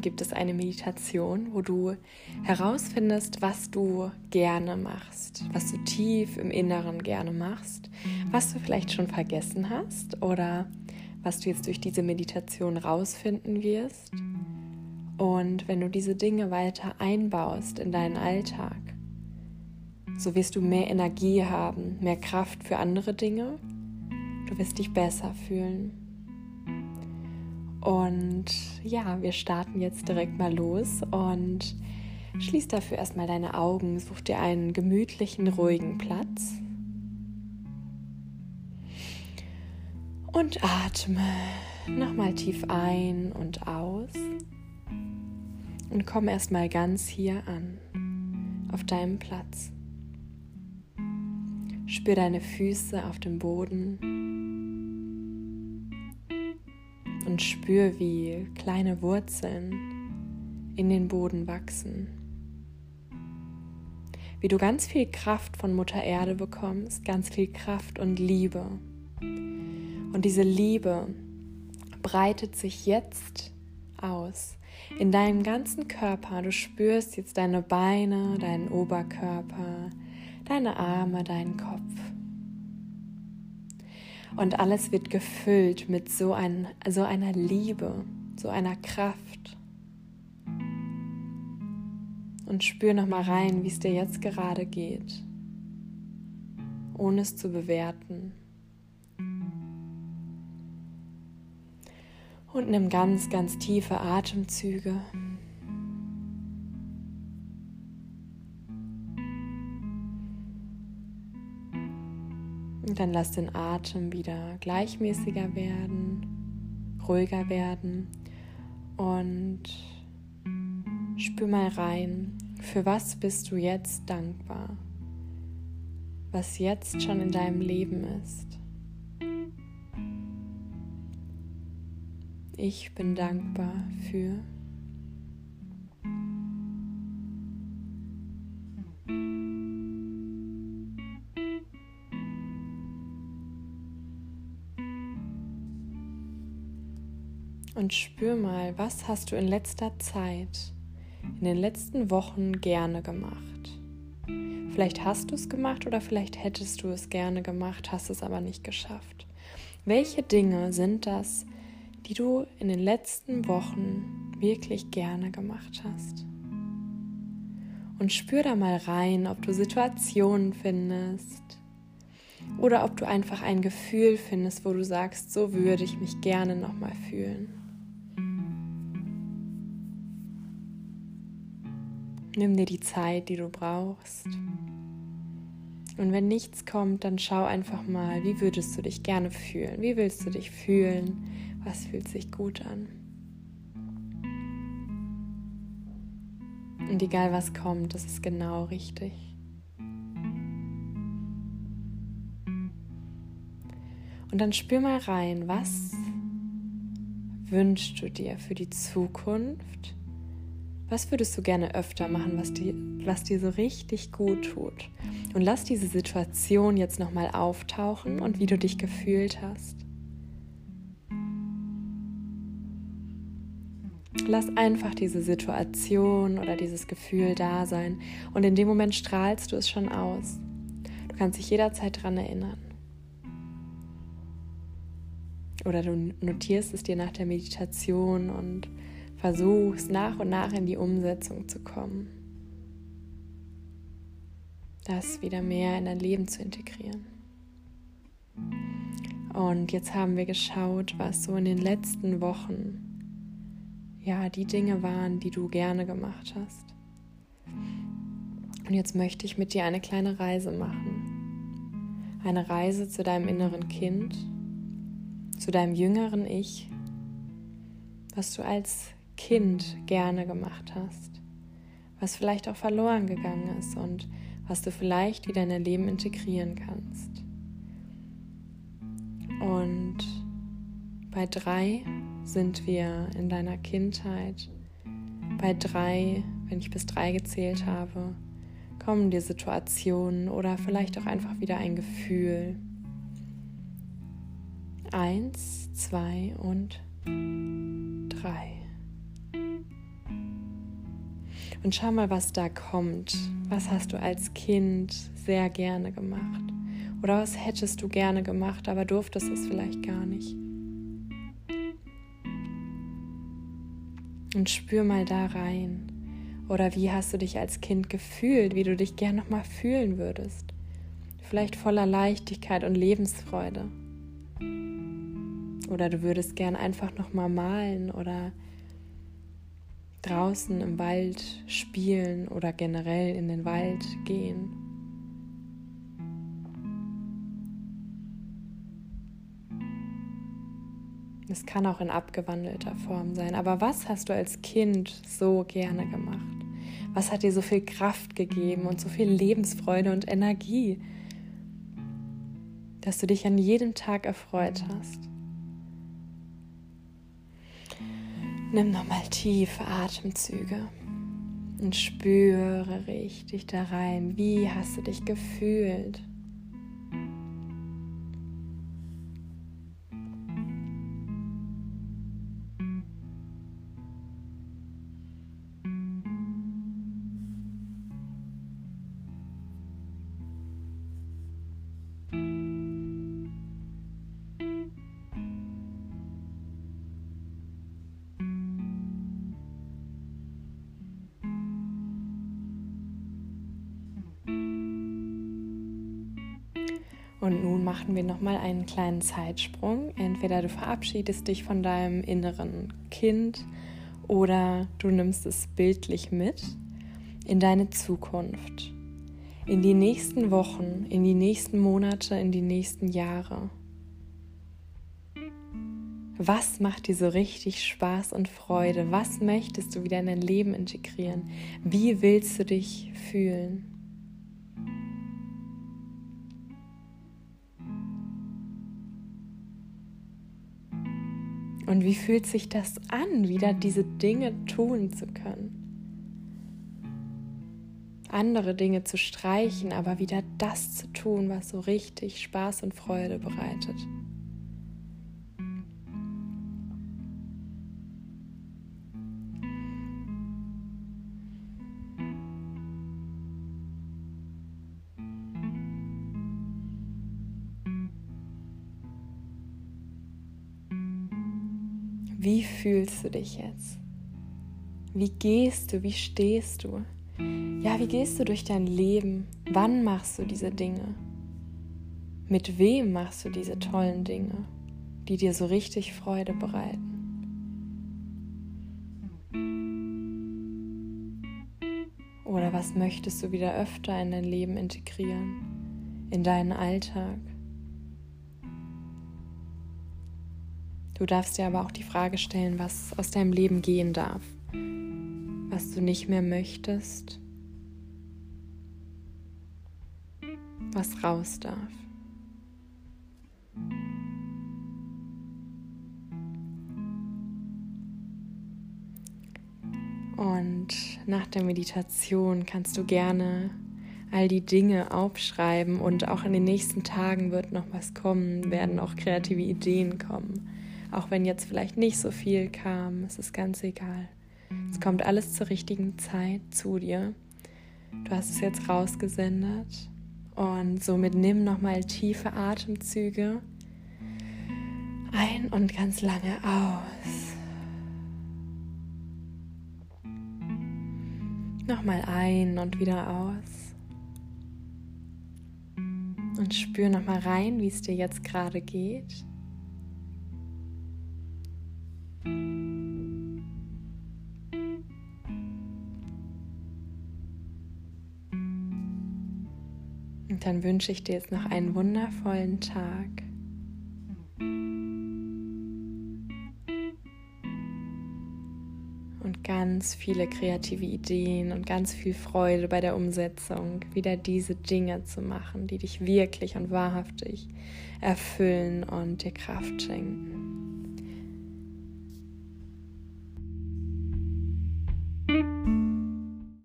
gibt es eine Meditation, wo du herausfindest, was du gerne machst, was du tief im Inneren gerne machst, was du vielleicht schon vergessen hast oder was du jetzt durch diese Meditation rausfinden wirst. Und wenn du diese Dinge weiter einbaust in deinen Alltag, so wirst du mehr Energie haben, mehr Kraft für andere Dinge. Du wirst dich besser fühlen. Und ja, wir starten jetzt direkt mal los und schließ dafür erstmal deine Augen, such dir einen gemütlichen, ruhigen Platz. Und atme nochmal tief ein und aus. Und komm erstmal ganz hier an, auf deinem Platz. Spür deine Füße auf dem Boden und spür, wie kleine Wurzeln in den Boden wachsen. Wie du ganz viel Kraft von Mutter Erde bekommst, ganz viel Kraft und Liebe. Und diese Liebe breitet sich jetzt aus in deinem ganzen Körper. Du spürst jetzt deine Beine, deinen Oberkörper, deine Arme, deinen Kopf. Und alles wird gefüllt mit so, ein, so einer Liebe, so einer Kraft. Und spür nochmal rein, wie es dir jetzt gerade geht, ohne es zu bewerten. Und nimm ganz, ganz tiefe Atemzüge. Dann lass den Atem wieder gleichmäßiger werden, ruhiger werden und spür mal rein, für was bist du jetzt dankbar, was jetzt schon in deinem Leben ist. Ich bin dankbar für und spür mal, was hast du in letzter Zeit, in den letzten Wochen gerne gemacht. Vielleicht hast du es gemacht oder vielleicht hättest du es gerne gemacht, hast es aber nicht geschafft. Welche Dinge sind das, die du in den letzten Wochen wirklich gerne gemacht hast? Und spür da mal rein, ob du Situationen findest oder ob du einfach ein Gefühl findest, wo du sagst, so würde ich mich gerne nochmal fühlen. Nimm dir die Zeit, die du brauchst. Und wenn nichts kommt, dann schau einfach mal, wie würdest du dich gerne fühlen? Wie willst du dich fühlen? Was fühlt sich gut an? Und egal was kommt, das ist genau richtig. Und dann spür mal rein, was wünschst du dir für die Zukunft? Was würdest du gerne öfter machen, was dir, was dir so richtig gut tut? Und lass diese Situation jetzt nochmal auftauchen und wie du dich gefühlt hast. Lass einfach diese Situation oder dieses Gefühl da sein und in dem Moment strahlst du es schon aus. Du kannst dich jederzeit daran erinnern. Oder du notierst es dir nach der Meditation und versuchst nach und nach in die Umsetzung zu kommen. Das wieder mehr in dein Leben zu integrieren. Und jetzt haben wir geschaut, was so in den letzten Wochen ja die Dinge waren, die du gerne gemacht hast. Und jetzt möchte ich mit dir eine kleine Reise machen. Eine Reise zu deinem inneren Kind, zu deinem jüngeren Ich, was du als Kind gerne gemacht hast, was vielleicht auch verloren gegangen ist und was du vielleicht wieder in dein Leben integrieren kannst. Und bei drei sind wir in deiner Kindheit. Bei drei, wenn ich bis drei gezählt habe, kommen dir Situationen oder vielleicht auch einfach wieder ein Gefühl. Eins, zwei und drei. Und schau mal, was da kommt. Was hast du als Kind sehr gerne gemacht? Oder was hättest du gerne gemacht, aber durftest es vielleicht gar nicht? Und spür mal da rein. Oder wie hast du dich als Kind gefühlt, wie du dich gern nochmal fühlen würdest? Vielleicht voller Leichtigkeit und Lebensfreude. Oder du würdest gern einfach nochmal malen oder draußen im Wald spielen oder generell in den Wald gehen. Es kann auch in abgewandelter Form sein. Aber was hast du als Kind so gerne gemacht? Was hat dir so viel Kraft gegeben und so viel Lebensfreude und Energie, dass du dich an jedem Tag erfreut hast? Nimm nochmal tiefe Atemzüge und spüre richtig da rein. Wie hast du dich gefühlt? Und nun machen wir nochmal einen kleinen Zeitsprung. Entweder du verabschiedest dich von deinem inneren Kind oder du nimmst es bildlich mit in deine Zukunft, in die nächsten Wochen, in die nächsten Monate, in die nächsten Jahre. Was macht dir so richtig Spaß und Freude? Was möchtest du wieder in dein Leben integrieren? Wie willst du dich fühlen? Und wie fühlt sich das an, wieder diese Dinge tun zu können? Andere Dinge zu streichen, aber wieder das zu tun, was so richtig Spaß und Freude bereitet. Wie fühlst du dich jetzt? Wie gehst du? Wie stehst du? Ja, wie gehst du durch dein Leben? Wann machst du diese Dinge? Mit wem machst du diese tollen Dinge, die dir so richtig Freude bereiten? Oder was möchtest du wieder öfter in dein Leben integrieren, in deinen Alltag? Du darfst dir aber auch die Frage stellen, was aus deinem Leben gehen darf, was du nicht mehr möchtest, was raus darf. Und nach der Meditation kannst du gerne all die Dinge aufschreiben und auch in den nächsten Tagen wird noch was kommen, werden auch kreative Ideen kommen. Auch wenn jetzt vielleicht nicht so viel kam, es ist ganz egal. Es kommt alles zur richtigen Zeit zu dir. Du hast es jetzt rausgesendet und somit nimm nochmal tiefe Atemzüge ein und ganz lange aus. Nochmal ein und wieder aus. Und spür nochmal rein, wie es dir jetzt gerade geht. Dann wünsche ich dir jetzt noch einen wundervollen Tag. Und ganz viele kreative Ideen und ganz viel Freude bei der Umsetzung, wieder diese Dinge zu machen, die dich wirklich und wahrhaftig erfüllen und dir Kraft schenken.